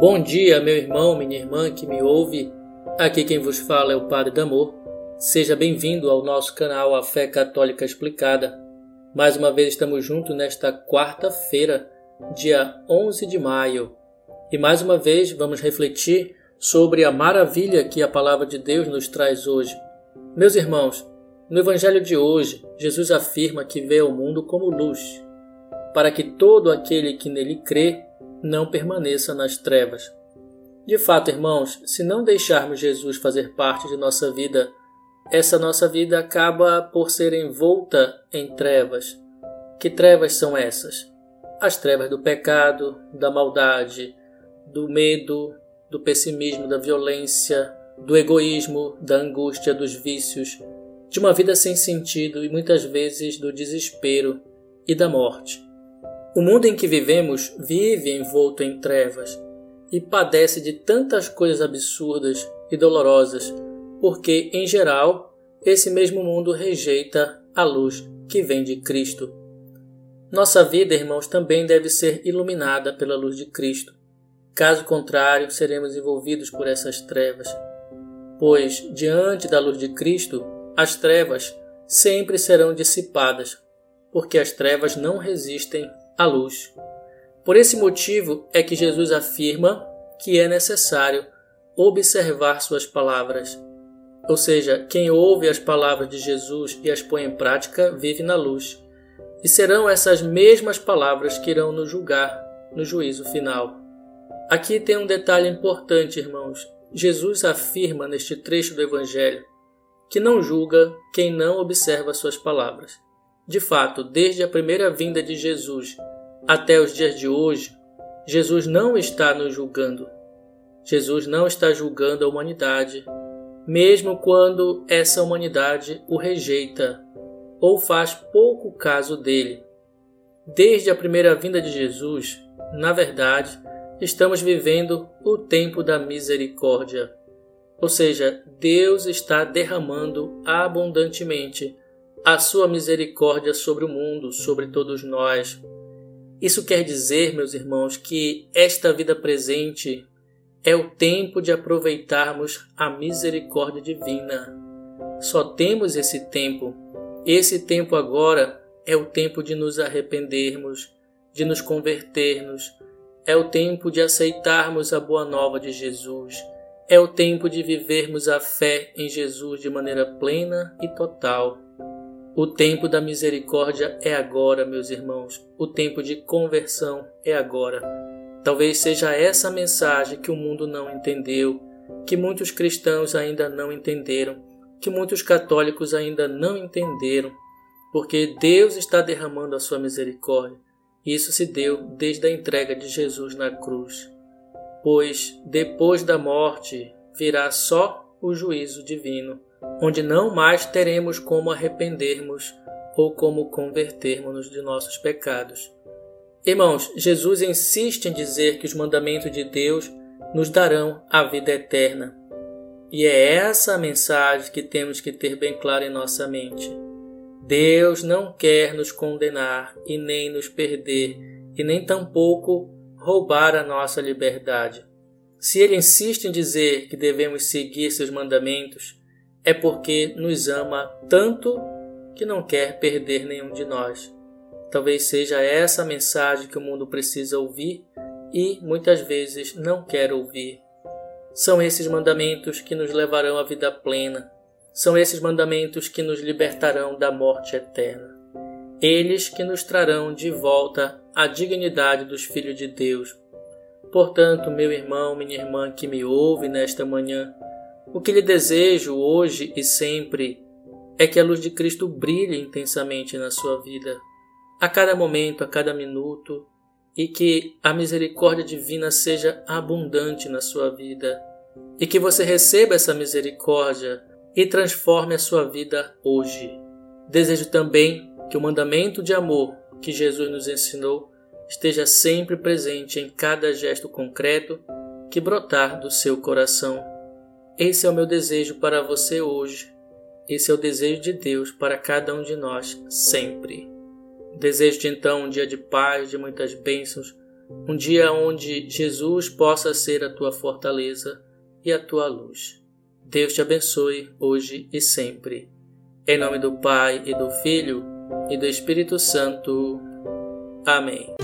Bom dia, meu irmão, minha irmã que me ouve. Aqui quem vos fala é o Padre Damor. Seja bem-vindo ao nosso canal A Fé Católica Explicada. Mais uma vez estamos juntos nesta quarta-feira, dia 11 de maio. E mais uma vez vamos refletir sobre a maravilha que a palavra de Deus nos traz hoje. Meus irmãos, no Evangelho de hoje, Jesus afirma que vê o mundo como luz, para que todo aquele que nele crê não permaneça nas trevas. De fato, irmãos, se não deixarmos Jesus fazer parte de nossa vida, essa nossa vida acaba por ser envolta em trevas. Que trevas são essas? As trevas do pecado, da maldade, do medo, do pessimismo, da violência, do egoísmo, da angústia, dos vícios, de uma vida sem sentido e muitas vezes do desespero e da morte. O mundo em que vivemos vive envolto em trevas e padece de tantas coisas absurdas e dolorosas, porque, em geral, esse mesmo mundo rejeita a luz que vem de Cristo. Nossa vida, irmãos, também deve ser iluminada pela luz de Cristo. Caso contrário, seremos envolvidos por essas trevas. Pois, diante da luz de Cristo, as trevas sempre serão dissipadas, porque as trevas não resistem à luz. Por esse motivo é que Jesus afirma que é necessário observar suas palavras. Ou seja, quem ouve as palavras de Jesus e as põe em prática vive na luz. E serão essas mesmas palavras que irão nos julgar no juízo final. Aqui tem um detalhe importante, irmãos. Jesus afirma neste trecho do Evangelho que não julga quem não observa suas palavras. De fato, desde a primeira vinda de Jesus até os dias de hoje, Jesus não está nos julgando. Jesus não está julgando a humanidade, mesmo quando essa humanidade o rejeita ou faz pouco caso dele. Desde a primeira vinda de Jesus, na verdade, estamos vivendo o tempo da misericórdia. Ou seja, Deus está derramando abundantemente a sua misericórdia sobre o mundo, sobre todos nós. Isso quer dizer, meus irmãos, que esta vida presente é o tempo de aproveitarmos a misericórdia divina. Só temos esse tempo. Esse tempo agora é o tempo de nos arrependermos, de nos convertermos. É o tempo de aceitarmos a boa nova de Jesus é o tempo de vivermos a fé em Jesus de maneira plena e total. O tempo da misericórdia é agora, meus irmãos. O tempo de conversão é agora. Talvez seja essa a mensagem que o mundo não entendeu, que muitos cristãos ainda não entenderam, que muitos católicos ainda não entenderam, porque Deus está derramando a sua misericórdia. Isso se deu desde a entrega de Jesus na cruz pois depois da morte virá só o juízo divino, onde não mais teremos como arrependermos ou como convertermos-nos de nossos pecados. Irmãos, Jesus insiste em dizer que os mandamentos de Deus nos darão a vida eterna. E é essa a mensagem que temos que ter bem clara em nossa mente. Deus não quer nos condenar e nem nos perder, e nem tampouco roubar a nossa liberdade. Se ele insiste em dizer que devemos seguir seus mandamentos, é porque nos ama tanto que não quer perder nenhum de nós. Talvez seja essa a mensagem que o mundo precisa ouvir e muitas vezes não quer ouvir. São esses mandamentos que nos levarão à vida plena. São esses mandamentos que nos libertarão da morte eterna. Eles que nos trarão de volta a dignidade dos filhos de Deus. Portanto, meu irmão, minha irmã que me ouve nesta manhã, o que lhe desejo hoje e sempre é que a luz de Cristo brilhe intensamente na sua vida, a cada momento, a cada minuto, e que a misericórdia divina seja abundante na sua vida, e que você receba essa misericórdia e transforme a sua vida hoje. Desejo também que o mandamento de amor que Jesus nos ensinou esteja sempre presente em cada gesto concreto que brotar do seu coração. Esse é o meu desejo para você hoje. Esse é o desejo de Deus para cada um de nós sempre. Desejo-te então um dia de paz, de muitas bênçãos, um dia onde Jesus possa ser a tua fortaleza e a tua luz. Deus te abençoe hoje e sempre. Em nome do Pai e do Filho e do Espírito Santo. Amém.